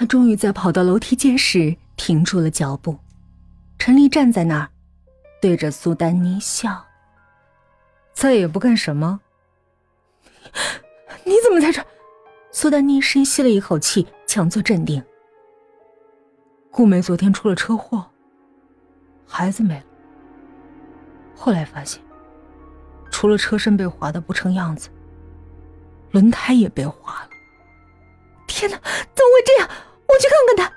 他终于在跑到楼梯间时停住了脚步。陈丽站在那儿，对着苏丹妮笑。再也不干什么？你怎么在这？苏丹妮深吸了一口气，强作镇定。顾梅昨天出了车祸，孩子没了。后来发现，除了车身被划的不成样子，轮胎也被划了。天哪，怎么会这样？我去看看他。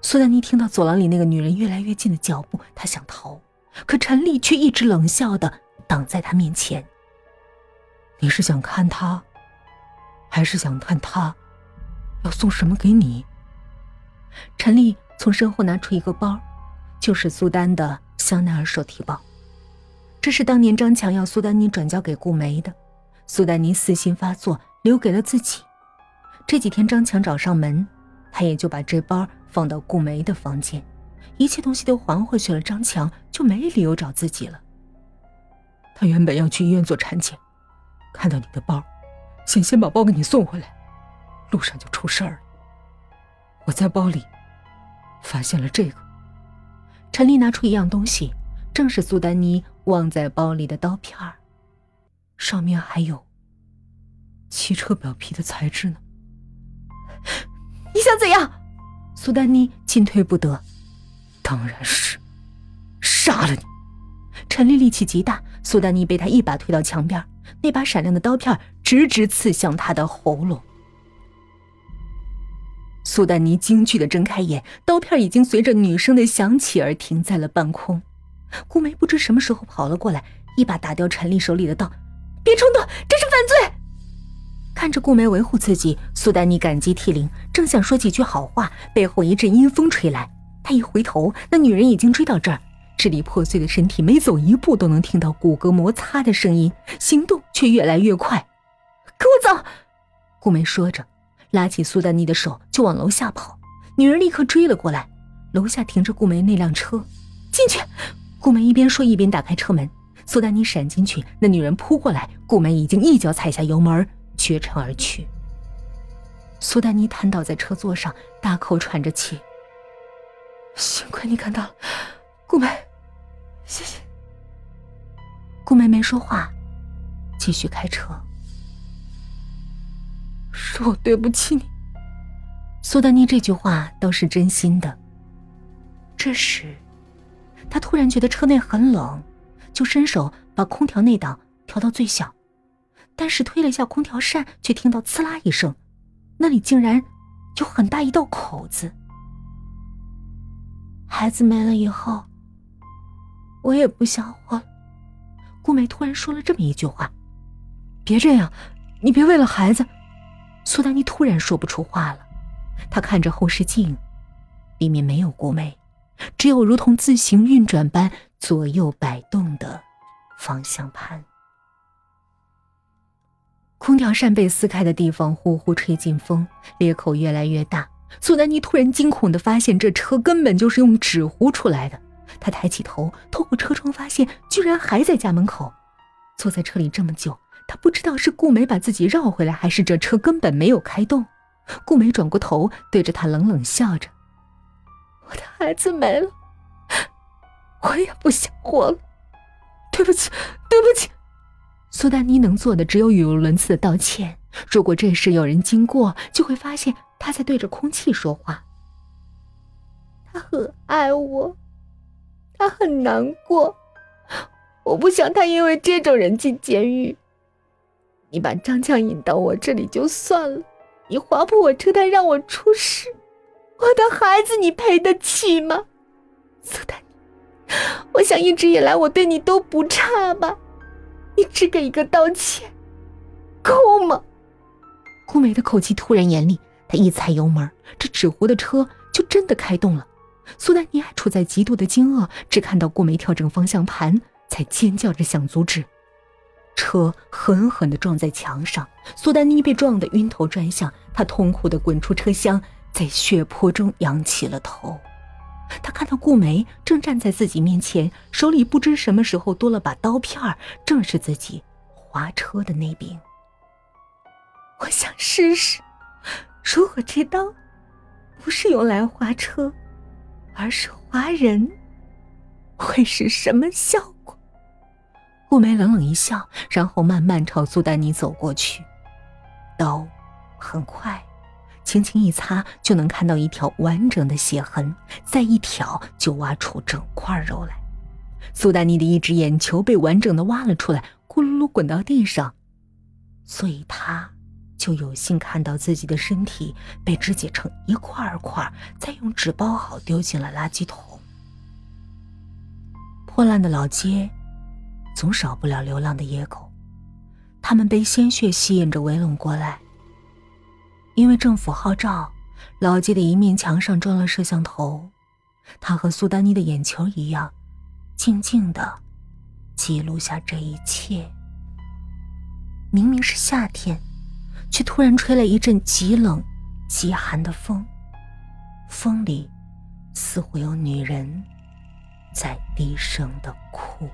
苏丹妮听到走廊里那个女人越来越近的脚步，她想逃，可陈丽却一直冷笑的挡在她面前。你是想看他，还是想看他要送什么给你？陈丽。从身后拿出一个包，就是苏丹的香奈儿手提包。这是当年张强要苏丹妮转交给顾梅的，苏丹妮私心发作，留给了自己。这几天张强找上门，他也就把这包放到顾梅的房间，一切东西都还回去了，张强就没理由找自己了。他原本要去医院做产检，看到你的包，想先把包给你送回来，路上就出事儿了。我在包里。发现了这个，陈丽拿出一样东西，正是苏丹妮忘在包里的刀片儿，上面还有汽车表皮的材质呢。想怎样？苏丹妮进退不得。当然是杀了你！陈丽力气极大，苏丹妮被他一把推到墙边，那把闪亮的刀片直直刺向他的喉咙。苏丹妮惊惧的睁开眼，刀片已经随着女声的响起而停在了半空。顾梅不知什么时候跑了过来，一把打掉陈丽手里的刀：“别冲动，这是犯罪！”看着顾梅维护自己，苏丹妮感激涕零，正想说几句好话，背后一阵阴风吹来。他一回头，那女人已经追到这儿，支离破碎的身体每走一步都能听到骨骼摩擦的声音，行动却越来越快。“跟我走！”顾梅说着。拉起苏丹妮的手就往楼下跑，女人立刻追了过来。楼下停着顾梅那辆车，进去。顾梅一边说一边打开车门。苏丹妮闪进去，那女人扑过来，顾梅已经一脚踩下油门，绝尘而去。苏丹妮瘫倒在车座上，大口喘着气。幸亏你看到了，顾梅，谢谢。顾梅没说话，继续开车。是我对不起你，苏丹妮这句话倒是真心的。这时，他突然觉得车内很冷，就伸手把空调内档调到最小，但是推了一下空调扇，却听到“呲啦”一声，那里竟然有很大一道口子。孩子没了以后，我也不想活了。顾美突然说了这么一句话：“别这样，你别为了孩子。”苏丹妮突然说不出话了，她看着后视镜，里面没有顾梅，只有如同自行运转般左右摆动的方向盘。空调扇被撕开的地方呼呼吹进风，裂口越来越大。苏丹妮突然惊恐的发现，这车根本就是用纸糊出来的。她抬起头，透过车窗发现，居然还在家门口。坐在车里这么久。他不知道是顾梅把自己绕回来，还是这车根本没有开动。顾梅转过头，对着他冷冷笑着：“我的孩子没了，我也不想活了，对不起，对不起。”苏丹妮能做的只有语无伦次的道歉。如果这时有人经过，就会发现他在对着空气说话。他很爱我，他很难过，我不想他因为这种人进监狱。你把张强引到我这里就算了，你划破我车胎让我出事，我的孩子你赔得起吗？苏丹妮，我想一直以来我对你都不差吧，你只给一个道歉，够吗？顾梅的口气突然严厉，她一踩油门，这纸糊的车就真的开动了。苏丹妮还处在极度的惊愕，只看到顾梅调整方向盘，才尖叫着想阻止。车狠狠地撞在墙上，苏丹妮被撞得晕头转向，她痛苦地滚出车厢，在血泊中仰起了头。他看到顾梅正站在自己面前，手里不知什么时候多了把刀片正是自己划车的那柄。我想试试，如果这刀不是用来划车，而是划人，会是什么效果？顾梅冷冷一笑，然后慢慢朝苏丹妮走过去，刀很快，轻轻一擦就能看到一条完整的血痕，再一挑就挖出整块肉来。苏丹妮的一只眼球被完整的挖了出来，咕噜噜滚到地上，所以她。就有幸看到自己的身体被肢解成一块块，再用纸包好丢进了垃圾桶。破烂的老街，总少不了流浪的野狗，它们被鲜血吸引着围拢过来。因为政府号召，老街的一面墙上装了摄像头，它和苏丹妮的眼球一样，静静的记录下这一切。明明是夏天。却突然吹了一阵极冷、极寒的风，风里似乎有女人在低声的哭。